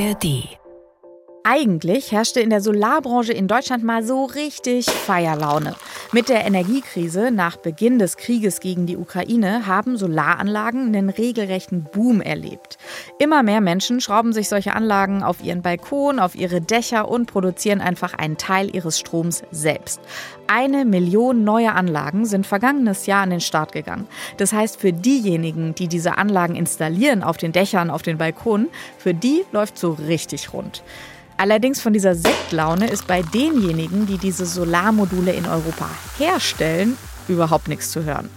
ARD eigentlich herrschte in der Solarbranche in Deutschland mal so richtig Feierlaune. Mit der Energiekrise nach Beginn des Krieges gegen die Ukraine haben Solaranlagen einen regelrechten Boom erlebt. Immer mehr Menschen schrauben sich solche Anlagen auf ihren Balkon, auf ihre Dächer und produzieren einfach einen Teil ihres Stroms selbst. Eine Million neue Anlagen sind vergangenes Jahr an den Start gegangen. Das heißt, für diejenigen, die diese Anlagen installieren auf den Dächern, auf den Balkonen, für die läuft so richtig rund. Allerdings von dieser Sektlaune ist bei denjenigen, die diese Solarmodule in Europa herstellen, überhaupt nichts zu hören.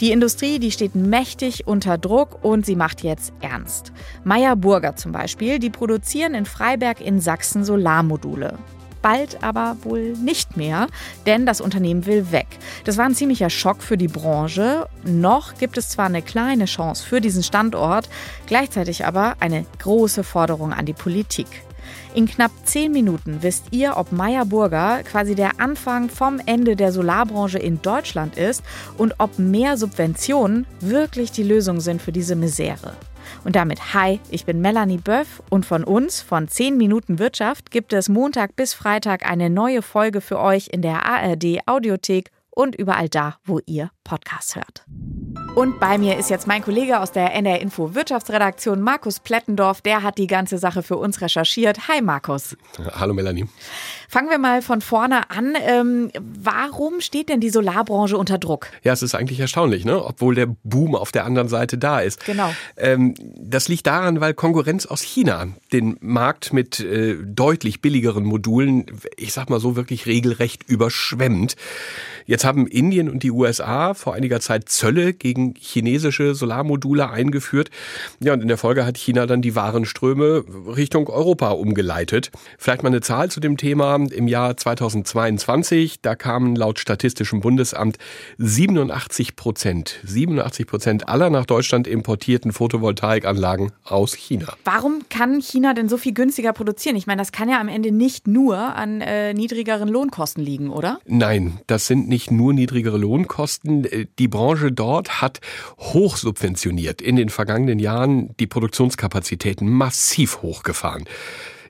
Die Industrie, die steht mächtig unter Druck und sie macht jetzt ernst. Meyer Burger zum Beispiel, die produzieren in Freiberg in Sachsen Solarmodule. Bald aber wohl nicht mehr, denn das Unternehmen will weg. Das war ein ziemlicher Schock für die Branche. Noch gibt es zwar eine kleine Chance für diesen Standort, gleichzeitig aber eine große Forderung an die Politik. In knapp zehn Minuten wisst ihr, ob Meyer Burger quasi der Anfang vom Ende der Solarbranche in Deutschland ist und ob mehr Subventionen wirklich die Lösung sind für diese Misere. Und damit hi, ich bin Melanie Böff und von uns, von 10 Minuten Wirtschaft, gibt es Montag bis Freitag eine neue Folge für euch in der ARD Audiothek und überall da, wo ihr Podcasts hört. Und bei mir ist jetzt mein Kollege aus der NR Info Wirtschaftsredaktion, Markus Plettendorf. Der hat die ganze Sache für uns recherchiert. Hi, Markus. Hallo, Melanie. Fangen wir mal von vorne an. Ähm, warum steht denn die Solarbranche unter Druck? Ja, es ist eigentlich erstaunlich, ne? obwohl der Boom auf der anderen Seite da ist. Genau. Ähm, das liegt daran, weil Konkurrenz aus China den Markt mit äh, deutlich billigeren Modulen, ich sag mal so, wirklich regelrecht überschwemmt. Jetzt haben Indien und die USA vor einiger Zeit Zölle gegen chinesische Solarmodule eingeführt. Ja, und in der Folge hat China dann die Warenströme Richtung Europa umgeleitet. Vielleicht mal eine Zahl zu dem Thema. Im Jahr 2022, da kamen laut Statistischem Bundesamt 87 Prozent, 87 Prozent aller nach Deutschland importierten Photovoltaikanlagen aus China. Warum kann China denn so viel günstiger produzieren? Ich meine, das kann ja am Ende nicht nur an äh, niedrigeren Lohnkosten liegen, oder? Nein, das sind nicht nicht nur niedrigere Lohnkosten. Äh, die Branche dort hat hochsubventioniert in den vergangenen Jahren die Produktionskapazitäten massiv hochgefahren.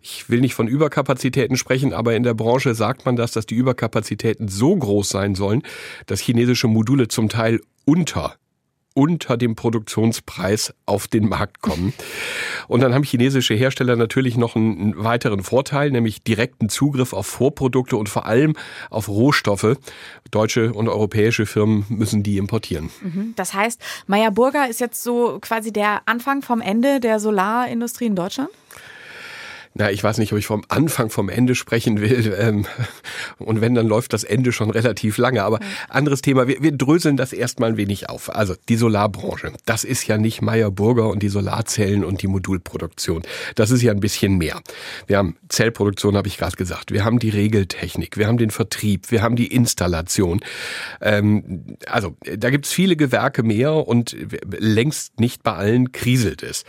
Ich will nicht von Überkapazitäten sprechen, aber in der Branche sagt man das, dass die Überkapazitäten so groß sein sollen, dass chinesische Module zum Teil unter unter dem Produktionspreis auf den Markt kommen. Und dann haben chinesische Hersteller natürlich noch einen weiteren Vorteil, nämlich direkten Zugriff auf Vorprodukte und vor allem auf Rohstoffe. Deutsche und europäische Firmen müssen die importieren. Mhm. Das heißt, Meyer Burger ist jetzt so quasi der Anfang vom Ende der Solarindustrie in Deutschland? Na, ich weiß nicht, ob ich vom Anfang, vom Ende sprechen will. Ähm, und wenn, dann läuft das Ende schon relativ lange. Aber anderes Thema, wir, wir dröseln das erstmal ein wenig auf. Also die Solarbranche, das ist ja nicht Meyer Burger und die Solarzellen und die Modulproduktion. Das ist ja ein bisschen mehr. Wir haben Zellproduktion, habe ich gerade gesagt. Wir haben die Regeltechnik, wir haben den Vertrieb, wir haben die Installation. Ähm, also da gibt's viele Gewerke mehr und längst nicht bei allen kriselt es.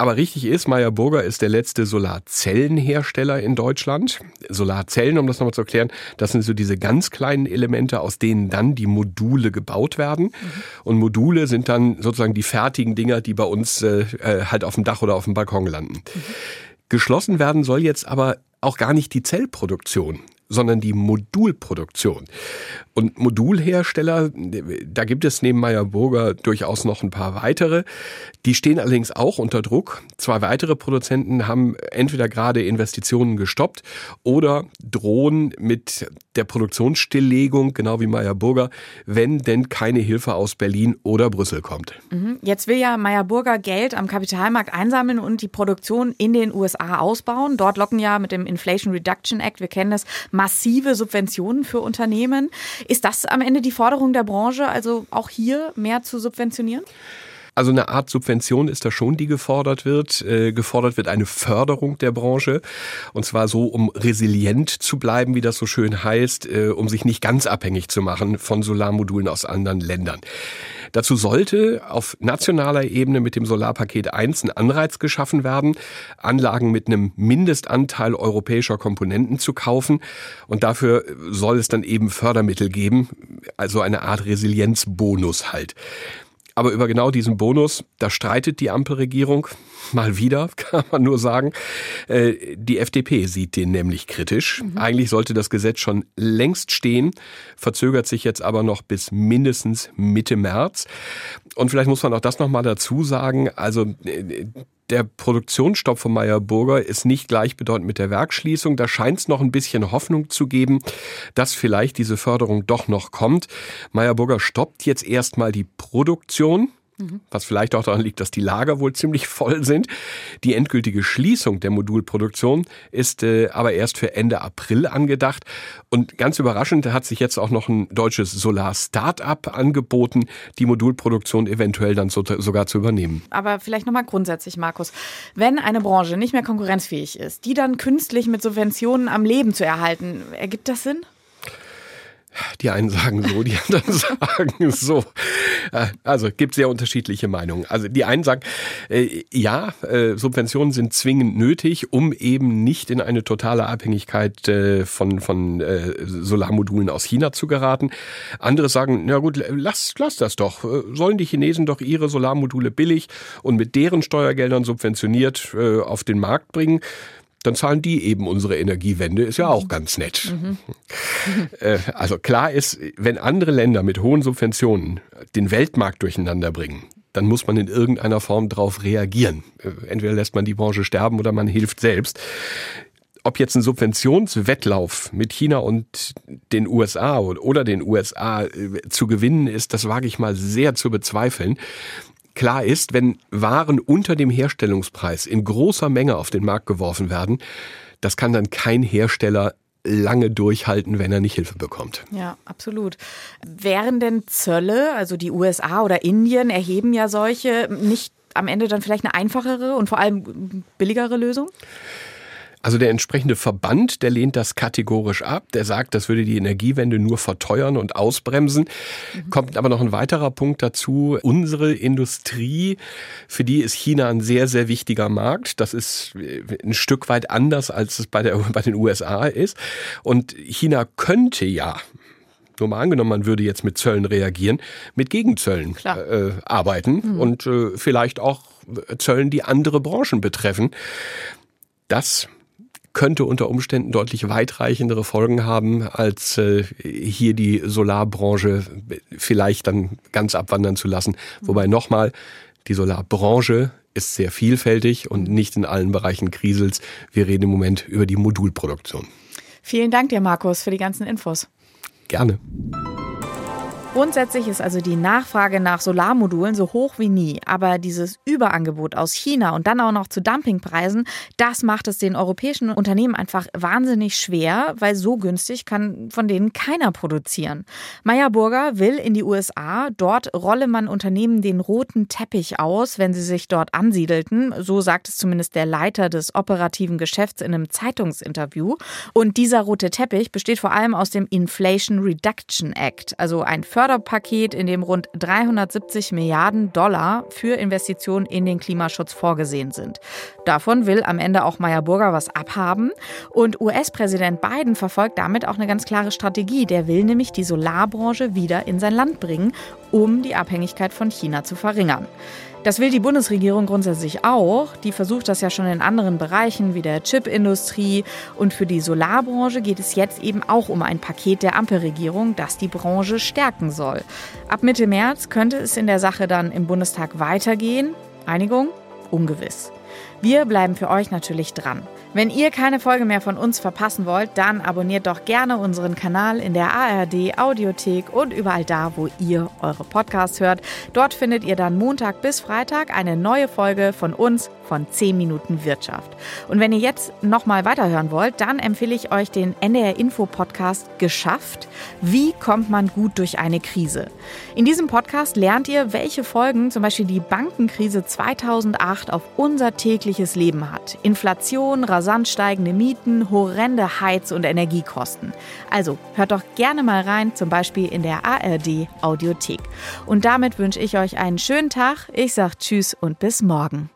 Aber richtig ist, Meyer Burger ist der letzte Solarzellenhersteller in Deutschland. Solarzellen, um das nochmal zu erklären, das sind so diese ganz kleinen Elemente, aus denen dann die Module gebaut werden. Mhm. Und Module sind dann sozusagen die fertigen Dinger, die bei uns äh, äh halt auf dem Dach oder auf dem Balkon landen. Mhm. Geschlossen werden soll jetzt aber auch gar nicht die Zellproduktion sondern die Modulproduktion. Und Modulhersteller, da gibt es neben Meyer Burger durchaus noch ein paar weitere. Die stehen allerdings auch unter Druck. Zwei weitere Produzenten haben entweder gerade Investitionen gestoppt oder drohen mit der Produktionsstilllegung, genau wie Meyer Burger, wenn denn keine Hilfe aus Berlin oder Brüssel kommt. Mhm. Jetzt will ja Meyer Burger Geld am Kapitalmarkt einsammeln und die Produktion in den USA ausbauen. Dort locken ja mit dem Inflation Reduction Act, wir kennen das, massive Subventionen für Unternehmen. Ist das am Ende die Forderung der Branche, also auch hier mehr zu subventionieren? Also eine Art Subvention ist da schon, die gefordert wird. Äh, gefordert wird eine Förderung der Branche. Und zwar so, um resilient zu bleiben, wie das so schön heißt, äh, um sich nicht ganz abhängig zu machen von Solarmodulen aus anderen Ländern. Dazu sollte auf nationaler Ebene mit dem Solarpaket 1 ein Anreiz geschaffen werden, Anlagen mit einem Mindestanteil europäischer Komponenten zu kaufen. Und dafür soll es dann eben Fördermittel geben, also eine Art Resilienzbonus halt. Aber über genau diesen Bonus, da streitet die Ampelregierung mal wieder, kann man nur sagen. Äh, die FDP sieht den nämlich kritisch. Mhm. Eigentlich sollte das Gesetz schon längst stehen, verzögert sich jetzt aber noch bis mindestens Mitte März. Und vielleicht muss man auch das nochmal dazu sagen. Also äh, der Produktionsstopp von Meyer Burger ist nicht gleichbedeutend mit der Werkschließung. Da scheint es noch ein bisschen Hoffnung zu geben, dass vielleicht diese Förderung doch noch kommt. Meyer Burger stoppt jetzt erstmal die Produktion was vielleicht auch daran liegt, dass die Lager wohl ziemlich voll sind. Die endgültige Schließung der Modulproduktion ist äh, aber erst für Ende April angedacht. Und ganz überraschend hat sich jetzt auch noch ein deutsches Solar-Start-up angeboten, die Modulproduktion eventuell dann so, sogar zu übernehmen. Aber vielleicht nochmal grundsätzlich, Markus. Wenn eine Branche nicht mehr konkurrenzfähig ist, die dann künstlich mit Subventionen am Leben zu erhalten, ergibt das Sinn? Die einen sagen so, die anderen sagen so. Äh, also gibt sehr unterschiedliche Meinungen. Also die einen sagen, äh, ja, äh, Subventionen sind zwingend nötig, um eben nicht in eine totale Abhängigkeit äh, von, von äh, Solarmodulen aus China zu geraten. Andere sagen, na gut, lass, lass das doch. Äh, sollen die Chinesen doch ihre Solarmodule billig und mit deren Steuergeldern subventioniert auf den Markt bringen dann zahlen die eben unsere Energiewende, ist ja auch ganz nett. Mhm. Äh, also klar ist, wenn andere Länder mit hohen Subventionen den Weltmarkt durcheinander bringen, dann muss man in irgendeiner Form darauf reagieren. Äh, entweder lässt man die Branche sterben oder man hilft selbst. Ob jetzt ein Subventionswettlauf mit China und den USA oder den USA äh, zu gewinnen ist, das wage ich mal sehr zu bezweifeln. Klar ist, wenn Waren unter dem Herstellungspreis in großer Menge auf den Markt geworfen werden, das kann dann kein Hersteller lange durchhalten, wenn er nicht Hilfe bekommt. Ja, absolut. Wären denn Zölle, also die USA oder Indien erheben ja solche, nicht am Ende dann vielleicht eine einfachere und vor allem billigere Lösung? Also der entsprechende Verband, der lehnt das kategorisch ab. Der sagt, das würde die Energiewende nur verteuern und ausbremsen. Mhm. Kommt aber noch ein weiterer Punkt dazu. Unsere Industrie, für die ist China ein sehr, sehr wichtiger Markt. Das ist äh, ein Stück weit anders, als es bei, der, bei den USA ist. Und China könnte ja nur mal angenommen, man würde jetzt mit Zöllen reagieren, mit Gegenzöllen äh, arbeiten mhm. und äh, vielleicht auch Zöllen, die andere Branchen betreffen. Das könnte unter Umständen deutlich weitreichendere Folgen haben, als äh, hier die Solarbranche vielleicht dann ganz abwandern zu lassen. Wobei nochmal, die Solarbranche ist sehr vielfältig und nicht in allen Bereichen kriselt. Wir reden im Moment über die Modulproduktion. Vielen Dank dir, Markus, für die ganzen Infos. Gerne. Grundsätzlich ist also die Nachfrage nach Solarmodulen so hoch wie nie. Aber dieses Überangebot aus China und dann auch noch zu Dumpingpreisen, das macht es den europäischen Unternehmen einfach wahnsinnig schwer, weil so günstig kann von denen keiner produzieren. Meyer Burger will in die USA. Dort rolle man Unternehmen den roten Teppich aus, wenn sie sich dort ansiedelten. So sagt es zumindest der Leiter des operativen Geschäfts in einem Zeitungsinterview. Und dieser rote Teppich besteht vor allem aus dem Inflation Reduction Act, also ein Förderpaket, in dem rund 370 Milliarden Dollar für Investitionen in den Klimaschutz vorgesehen sind. Davon will am Ende auch Meyer Burger was abhaben. Und US-Präsident Biden verfolgt damit auch eine ganz klare Strategie. Der will nämlich die Solarbranche wieder in sein Land bringen, um die Abhängigkeit von China zu verringern. Das will die Bundesregierung grundsätzlich auch. Die versucht das ja schon in anderen Bereichen wie der Chipindustrie. Und für die Solarbranche geht es jetzt eben auch um ein Paket der Ampelregierung, das die Branche stärken soll. Ab Mitte März könnte es in der Sache dann im Bundestag weitergehen. Einigung? Ungewiss. Wir bleiben für euch natürlich dran. Wenn ihr keine Folge mehr von uns verpassen wollt, dann abonniert doch gerne unseren Kanal in der ARD Audiothek und überall da, wo ihr eure Podcasts hört. Dort findet ihr dann Montag bis Freitag eine neue Folge von uns von 10 Minuten Wirtschaft. Und wenn ihr jetzt nochmal weiterhören wollt, dann empfehle ich euch den NDR Info Podcast Geschafft. Wie kommt man gut durch eine Krise? In diesem Podcast lernt ihr, welche Folgen zum Beispiel die Bankenkrise 2008 auf unser tägliches Leben hat. Inflation, rasant steigende Mieten, horrende Heiz- und Energiekosten. Also hört doch gerne mal rein, zum Beispiel in der ARD Audiothek. Und damit wünsche ich euch einen schönen Tag. Ich sage Tschüss und bis morgen.